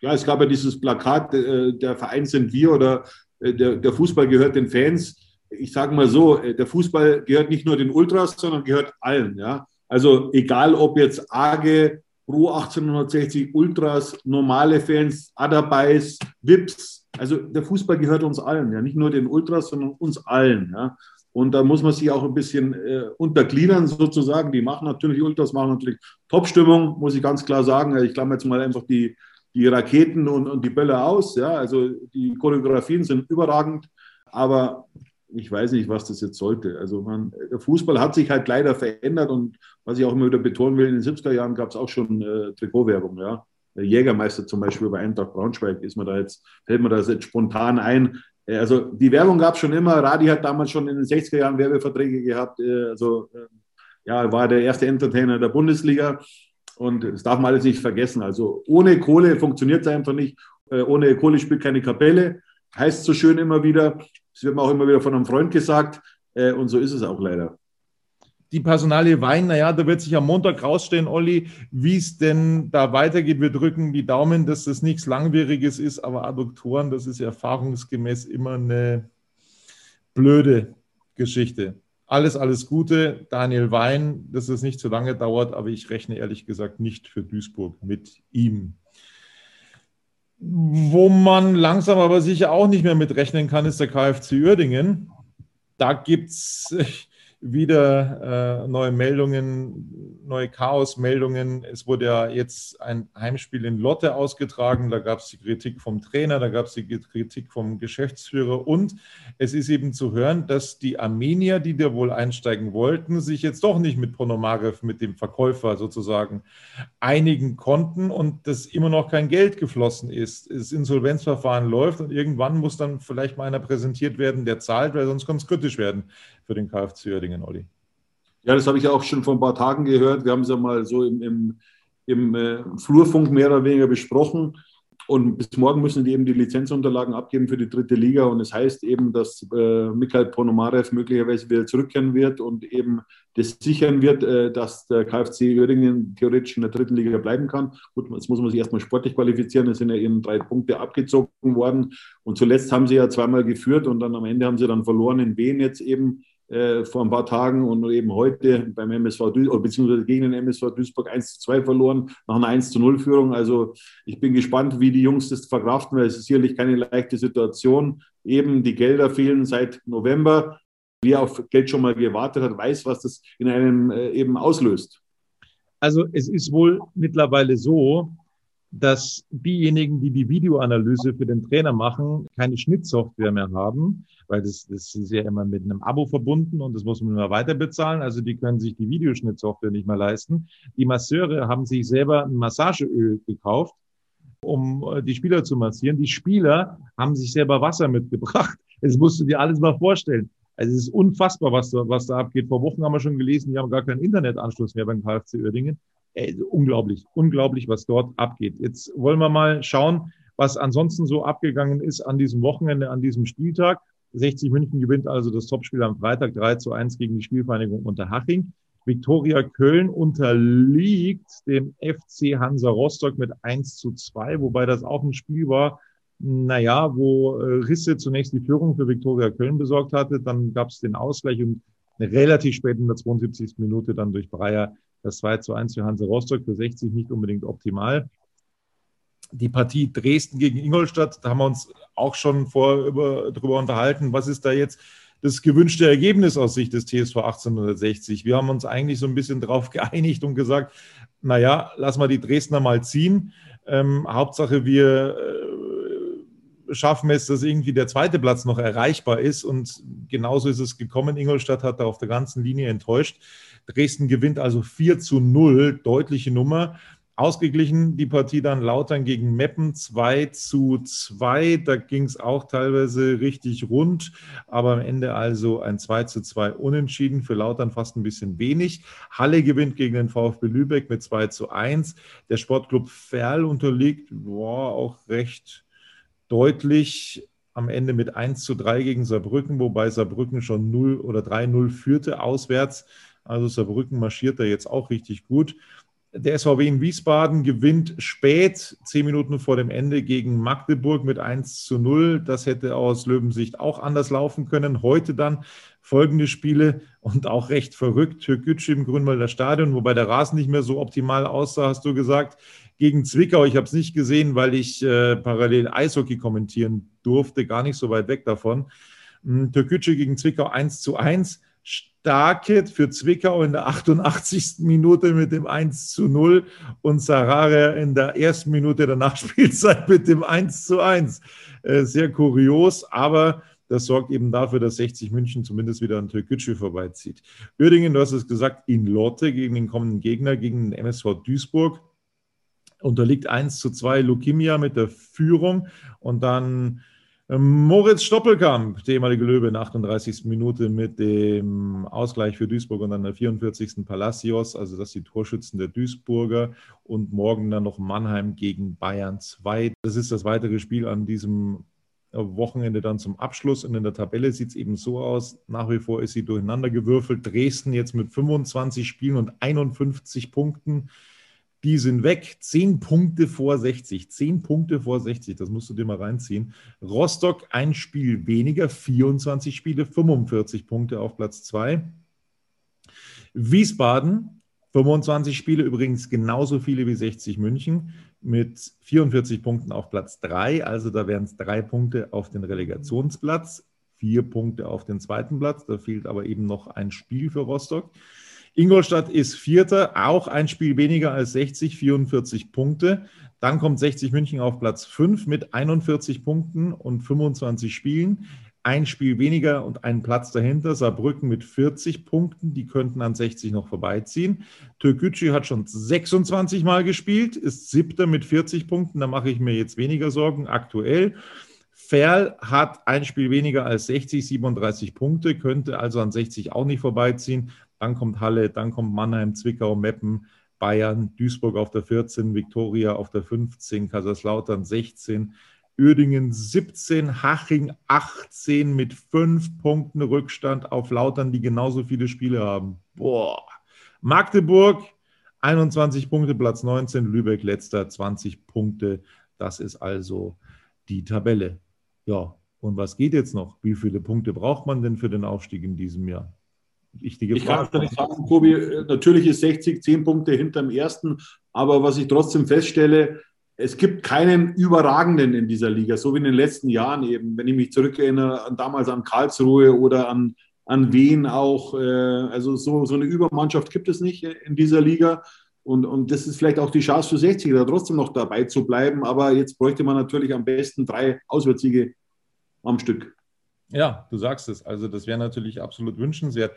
Ja, es gab ja dieses Plakat, äh, der Verein sind wir oder äh, der, der Fußball gehört den Fans. Ich sage mal so, äh, der Fußball gehört nicht nur den Ultras, sondern gehört allen. Ja? Also egal, ob jetzt Arge, Pro 1860, Ultras, normale Fans, Adabais, Vips. Also der Fußball gehört uns allen, ja, nicht nur den Ultras, sondern uns allen. Ja. Und da muss man sich auch ein bisschen äh, untergliedern sozusagen. Die machen natürlich, Ultras machen natürlich Top-Stimmung, muss ich ganz klar sagen. Ich klammer jetzt mal einfach die, die Raketen und, und die Bälle aus. Ja. Also die Choreografien sind überragend. Aber ich weiß nicht, was das jetzt sollte. Also man, der Fußball hat sich halt leider verändert und was ich auch immer wieder betonen will, in den 70er Jahren gab es auch schon äh, Trikotwerbung, ja. Jägermeister zum Beispiel bei Eintracht Braunschweig ist mir da jetzt, fällt mir das jetzt spontan ein. äh, also die Werbung gab es schon immer. Radi hat damals schon in den 60er Jahren Werbeverträge gehabt. Äh, also äh, ja, war der erste Entertainer der Bundesliga. Und das darf man alles nicht vergessen. Also ohne Kohle funktioniert es einfach nicht. Ohne Kohle spielt keine Kapelle. Heißt so schön immer wieder. Das wird mir auch immer wieder von einem Freund gesagt. Und so ist es auch leider die Personalie Wein, naja, da wird sich am Montag rausstellen, Olli, wie es denn da weitergeht. Wir drücken die Daumen, dass das nichts Langwieriges ist, aber Adduktoren, das ist erfahrungsgemäß immer eine blöde Geschichte. Alles, alles Gute, Daniel Wein, dass es nicht zu lange dauert, aber ich rechne ehrlich gesagt nicht für Duisburg mit ihm. Wo man langsam aber sicher auch nicht mehr mit rechnen kann, ist der KfC Uerdingen. Da gibt es wieder äh, neue Meldungen, neue Chaos-Meldungen. Es wurde ja jetzt ein Heimspiel in Lotte ausgetragen. Da gab es die Kritik vom Trainer, da gab es die Kritik vom Geschäftsführer und es ist eben zu hören, dass die Armenier, die da wohl einsteigen wollten, sich jetzt doch nicht mit Ponomarev, mit dem Verkäufer sozusagen, einigen konnten und dass immer noch kein Geld geflossen ist. Das Insolvenzverfahren läuft und irgendwann muss dann vielleicht mal einer präsentiert werden, der zahlt, weil sonst kann es kritisch werden für den KfC Uerdingen, Olli. Ja, das habe ich auch schon vor ein paar Tagen gehört. Wir haben es ja mal so im, im, im äh, Flurfunk mehr oder weniger besprochen. Und bis morgen müssen die eben die Lizenzunterlagen abgeben für die dritte Liga. Und es heißt eben, dass äh, Mikhail Ponomarev möglicherweise wieder zurückkehren wird und eben das sichern wird, äh, dass der KfC Uerdingen theoretisch in der dritten Liga bleiben kann. Gut, jetzt muss man sich erstmal sportlich qualifizieren. Es sind ja eben drei Punkte abgezogen worden. Und zuletzt haben sie ja zweimal geführt und dann am Ende haben sie dann verloren in Wien jetzt eben äh, vor ein paar Tagen und eben heute beim MSV Duisburg, beziehungsweise gegen den MSV Duisburg 1 zu 2 verloren, nach einer 1 zu 0 Führung. Also ich bin gespannt, wie die Jungs das verkraften, weil es ist sicherlich keine leichte Situation. Eben die Gelder fehlen seit November. Wer auf Geld schon mal gewartet hat, weiß, was das in einem äh, eben auslöst. Also es ist wohl mittlerweile so, dass diejenigen, die die Videoanalyse für den Trainer machen, keine Schnittsoftware mehr haben, weil das, das ist ja immer mit einem Abo verbunden und das muss man immer weiter bezahlen. Also die können sich die Videoschnittsoftware nicht mehr leisten. Die Masseure haben sich selber ein Massageöl gekauft, um äh, die Spieler zu massieren. Die Spieler haben sich selber Wasser mitgebracht. Das musst du dir alles mal vorstellen. Also es ist unfassbar, was da, was da abgeht. Vor Wochen haben wir schon gelesen, die haben gar keinen Internetanschluss mehr beim KfC Uerdingen. Ey, unglaublich, unglaublich, was dort abgeht. Jetzt wollen wir mal schauen, was ansonsten so abgegangen ist an diesem Wochenende, an diesem Spieltag. 60 München gewinnt also das Topspiel am Freitag 3 zu 1 gegen die Spielvereinigung Unterhaching. Viktoria Köln unterliegt dem FC Hansa Rostock mit 1 zu 2, wobei das auch ein Spiel war, naja, wo äh, Risse zunächst die Führung für Viktoria Köln besorgt hatte. Dann gab es den Ausgleich und relativ spät in der 72. Minute dann durch Breyer das 2 zu 1 für Hansa Rostock für 60 nicht unbedingt optimal. Die Partie Dresden gegen Ingolstadt, da haben wir uns auch schon vor über, darüber unterhalten, was ist da jetzt das gewünschte Ergebnis aus Sicht des TSV 1860. Wir haben uns eigentlich so ein bisschen darauf geeinigt und gesagt, naja, lass mal die Dresdner mal ziehen. Ähm, Hauptsache, wir äh, schaffen es, dass irgendwie der zweite Platz noch erreichbar ist. Und genauso ist es gekommen. Ingolstadt hat da auf der ganzen Linie enttäuscht. Dresden gewinnt also 4 zu 0, deutliche Nummer. Ausgeglichen die Partie dann Lautern gegen Meppen 2 zu 2. Da ging es auch teilweise richtig rund, aber am Ende also ein 2 zu 2 Unentschieden. Für Lautern fast ein bisschen wenig. Halle gewinnt gegen den VfB Lübeck mit 2 zu 1. Der Sportclub Ferl unterliegt boah, auch recht deutlich am Ende mit 1 zu 3 gegen Saarbrücken, wobei Saarbrücken schon 0 oder 3-0 führte auswärts. Also Saarbrücken marschiert da jetzt auch richtig gut. Der SVW in Wiesbaden gewinnt spät, zehn Minuten vor dem Ende gegen Magdeburg mit 1 zu 0. Das hätte aus Löwensicht auch anders laufen können. Heute dann folgende Spiele und auch recht verrückt. Türkgücü im Grünwalder Stadion, wobei der Rasen nicht mehr so optimal aussah, hast du gesagt. Gegen Zwickau, ich habe es nicht gesehen, weil ich äh, parallel Eishockey kommentieren durfte, gar nicht so weit weg davon. Hm, Türkgücü gegen Zwickau 1 zu 1. Starke für Zwickau in der 88. Minute mit dem 1 zu 0 und Sarare in der ersten Minute der Nachspielzeit mit dem 1 zu 1. Äh, sehr kurios, aber das sorgt eben dafür, dass 60 München zumindest wieder an Türkgücü vorbeizieht. Uerdingen, du hast es gesagt, in Lotte gegen den kommenden Gegner, gegen den MSV Duisburg, unterliegt 1 zu 2 Lukimia mit der Führung und dann Moritz Stoppelkamp, der ehemalige Löwe in der 38. Minute mit dem Ausgleich für Duisburg und dann der 44. Palacios, also das die Torschützen der Duisburger und morgen dann noch Mannheim gegen Bayern 2. Das ist das weitere Spiel an diesem Wochenende dann zum Abschluss und in der Tabelle sieht es eben so aus, nach wie vor ist sie durcheinander gewürfelt. Dresden jetzt mit 25 Spielen und 51 Punkten die sind weg. Zehn Punkte vor 60. Zehn Punkte vor 60. Das musst du dir mal reinziehen. Rostock ein Spiel weniger. 24 Spiele, 45 Punkte auf Platz 2. Wiesbaden 25 Spiele, übrigens genauso viele wie 60 München mit 44 Punkten auf Platz 3. Also da wären es drei Punkte auf den Relegationsplatz, vier Punkte auf den zweiten Platz. Da fehlt aber eben noch ein Spiel für Rostock. Ingolstadt ist Vierter, auch ein Spiel weniger als 60, 44 Punkte. Dann kommt 60 München auf Platz 5 mit 41 Punkten und 25 Spielen. Ein Spiel weniger und einen Platz dahinter. Saarbrücken mit 40 Punkten, die könnten an 60 noch vorbeiziehen. Türkgücü hat schon 26 Mal gespielt, ist Siebter mit 40 Punkten. Da mache ich mir jetzt weniger Sorgen aktuell. Ferl hat ein Spiel weniger als 60, 37 Punkte, könnte also an 60 auch nicht vorbeiziehen. Dann kommt Halle, dann kommt Mannheim, Zwickau, Meppen, Bayern, Duisburg auf der 14, Viktoria auf der 15, Kaiserslautern 16, Uerdingen 17, Haching 18 mit fünf Punkten Rückstand auf Lautern, die genauso viele Spiele haben. Boah. Magdeburg 21 Punkte, Platz 19, Lübeck letzter 20 Punkte. Das ist also die Tabelle. Ja, und was geht jetzt noch? Wie viele Punkte braucht man denn für den Aufstieg in diesem Jahr? Wichtige ich kann es nicht sagen, Kobi. Natürlich ist 60 10 Punkte hinterm ersten, aber was ich trotzdem feststelle, es gibt keinen Überragenden in dieser Liga, so wie in den letzten Jahren eben. Wenn ich mich zurückerinnere, an, damals an Karlsruhe oder an, an Wien auch. Äh, also so, so eine Übermannschaft gibt es nicht in dieser Liga. Und, und das ist vielleicht auch die Chance für 60, da trotzdem noch dabei zu bleiben. Aber jetzt bräuchte man natürlich am besten drei Auswärtssiege am Stück. Ja, du sagst es. Also das wäre natürlich absolut wünschenswert.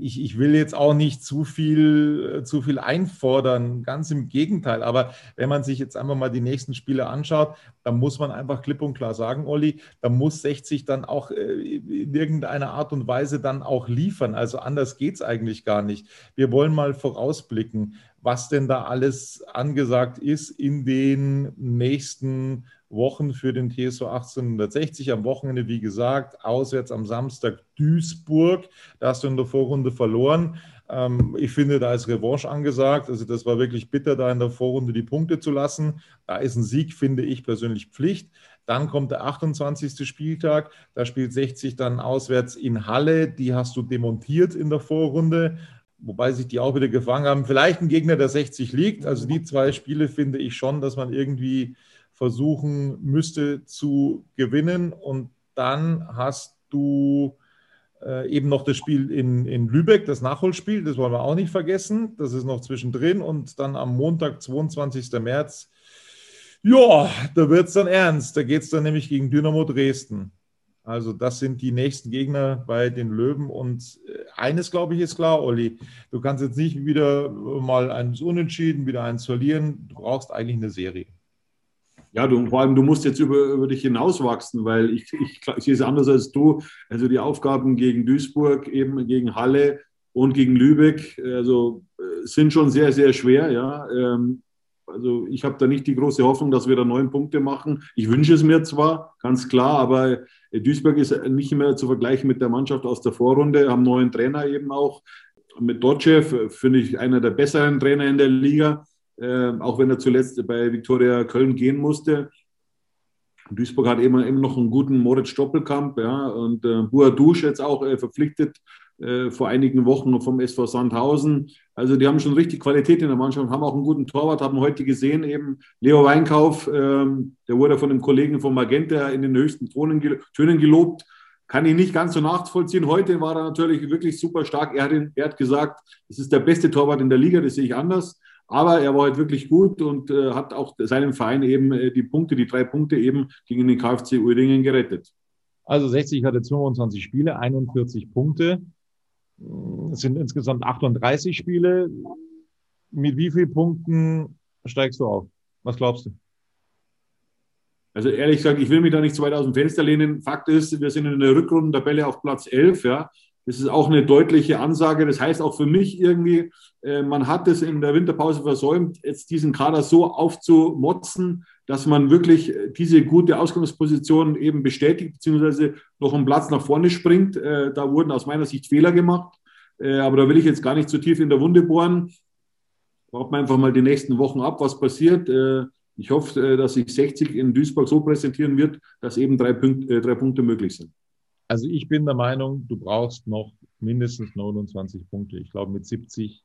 Ich, ich, will jetzt auch nicht zu viel, zu viel einfordern, ganz im Gegenteil. Aber wenn man sich jetzt einfach mal die nächsten Spiele anschaut, dann muss man einfach klipp und klar sagen, Olli, da muss 60 dann auch äh, in irgendeiner Art und Weise dann auch liefern. Also anders geht es eigentlich gar nicht. Wir wollen mal vorausblicken, was denn da alles angesagt ist in den nächsten Wochen für den TSV 1860. Am Wochenende, wie gesagt, auswärts am Samstag Duisburg. Da hast du in der Vorrunde verloren. Ähm, ich finde, da ist Revanche angesagt. Also das war wirklich bitter, da in der Vorrunde die Punkte zu lassen. Da ist ein Sieg, finde ich persönlich Pflicht. Dann kommt der 28. Spieltag. Da spielt 60 dann auswärts in Halle. Die hast du demontiert in der Vorrunde wobei sich die auch wieder gefangen haben. Vielleicht ein Gegner, der 60 liegt. Also die zwei Spiele finde ich schon, dass man irgendwie versuchen müsste zu gewinnen. Und dann hast du äh, eben noch das Spiel in, in Lübeck, das Nachholspiel, das wollen wir auch nicht vergessen. Das ist noch zwischendrin. Und dann am Montag, 22. März, ja, da wird es dann ernst. Da geht es dann nämlich gegen Dynamo Dresden. Also das sind die nächsten Gegner bei den Löwen. Und äh, eines, glaube ich, ist klar, Olli. Du kannst jetzt nicht wieder mal eins unentschieden, wieder eins verlieren. Du brauchst eigentlich eine Serie. Ja, du, vor allem, du musst jetzt über, über dich hinauswachsen, weil ich, ich, ich sehe es anders als du. Also die Aufgaben gegen Duisburg, eben gegen Halle und gegen Lübeck, also äh, sind schon sehr, sehr schwer. Ja. Ähm, also ich habe da nicht die große Hoffnung, dass wir da neun Punkte machen. Ich wünsche es mir zwar, ganz klar, aber Duisburg ist nicht mehr zu vergleichen mit der Mannschaft aus der Vorrunde, haben neuen Trainer eben auch. Mit Dotschew finde ich einer der besseren Trainer in der Liga äh, auch wenn er zuletzt bei Viktoria Köln gehen musste. Duisburg hat eben, eben noch einen guten Moritz Stoppelkamp ja, und äh, Buadouche jetzt auch äh, verpflichtet äh, vor einigen Wochen vom SV Sandhausen. Also die haben schon richtig Qualität in der Mannschaft, haben auch einen guten Torwart, haben heute gesehen eben Leo Weinkauf, ähm, der wurde von einem Kollegen von Magenta in den höchsten Tönen, Tönen gelobt. Kann ich nicht ganz so nachvollziehen. Heute war er natürlich wirklich super stark. Er hat, er hat gesagt, es ist der beste Torwart in der Liga, das sehe ich anders. Aber er war halt wirklich gut und äh, hat auch seinem Verein eben äh, die Punkte, die drei Punkte eben gegen den KfC Uerdingen gerettet. Also 60 hatte 25 Spiele, 41 Punkte. Es sind insgesamt 38 Spiele. Mit wie vielen Punkten steigst du auf? Was glaubst du? Also ehrlich gesagt, ich will mich da nicht zu weit aus dem Fenster lehnen. Fakt ist, wir sind in der Rückrundentabelle auf Platz 11. Ja. Das ist auch eine deutliche Ansage. Das heißt auch für mich irgendwie, äh, man hat es in der Winterpause versäumt, jetzt diesen Kader so aufzumotzen, dass man wirklich äh, diese gute Ausgangsposition eben bestätigt, beziehungsweise noch einen Platz nach vorne springt. Äh, da wurden aus meiner Sicht Fehler gemacht. Aber da will ich jetzt gar nicht zu tief in der Wunde bohren. Warten wir einfach mal die nächsten Wochen ab, was passiert. Ich hoffe, dass sich 60 in Duisburg so präsentieren wird, dass eben drei, Punkt, drei Punkte möglich sind. Also ich bin der Meinung, du brauchst noch mindestens 29 Punkte. Ich glaube, mit 70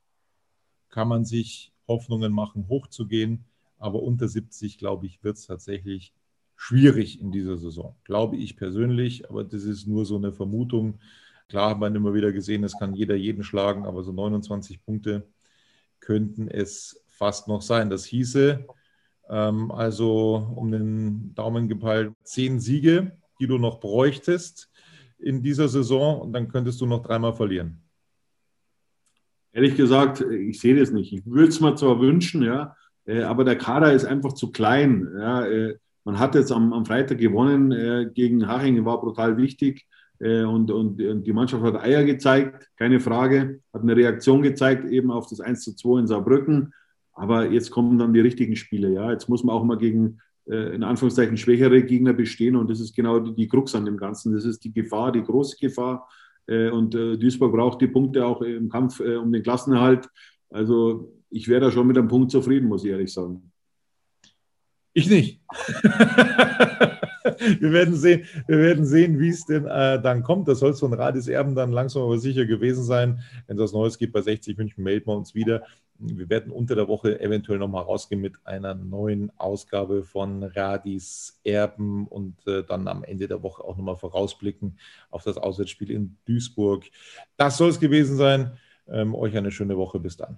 kann man sich Hoffnungen machen, hochzugehen. Aber unter 70, glaube ich, wird es tatsächlich schwierig in dieser Saison. Glaube ich persönlich, aber das ist nur so eine Vermutung. Klar hat man immer wieder gesehen, es kann jeder jeden schlagen, aber so 29 Punkte könnten es fast noch sein. Das hieße ähm, also um den Daumen gepeilt zehn Siege, die du noch bräuchtest in dieser Saison und dann könntest du noch dreimal verlieren. Ehrlich gesagt, ich sehe das nicht. Ich würde es mir zwar wünschen, ja, aber der Kader ist einfach zu klein. Ja, äh, man hat jetzt am, am Freitag gewonnen äh, gegen Haching, war brutal wichtig. Und, und, und, die Mannschaft hat Eier gezeigt, keine Frage, hat eine Reaktion gezeigt, eben auf das 1 zu 2 in Saarbrücken. Aber jetzt kommen dann die richtigen Spiele. Ja? Jetzt muss man auch mal gegen, in Anführungszeichen, schwächere Gegner bestehen. Und das ist genau die, die Krux an dem Ganzen. Das ist die Gefahr, die große Gefahr. Äh, und äh, Duisburg braucht die Punkte auch im Kampf äh, um den Klassenerhalt. Also ich wäre da schon mit einem Punkt zufrieden, muss ich ehrlich sagen. Ich nicht. wir werden sehen, wir werden sehen, wie es denn äh, dann kommt. Das soll so ein Radis Erben dann langsam aber sicher gewesen sein. Wenn es was Neues gibt bei 60 München, melden wir uns wieder. Wir werden unter der Woche eventuell nochmal rausgehen mit einer neuen Ausgabe von Radis Erben und äh, dann am Ende der Woche auch nochmal vorausblicken auf das Auswärtsspiel in Duisburg. Das soll es gewesen sein. Ähm, euch eine schöne Woche. Bis dann.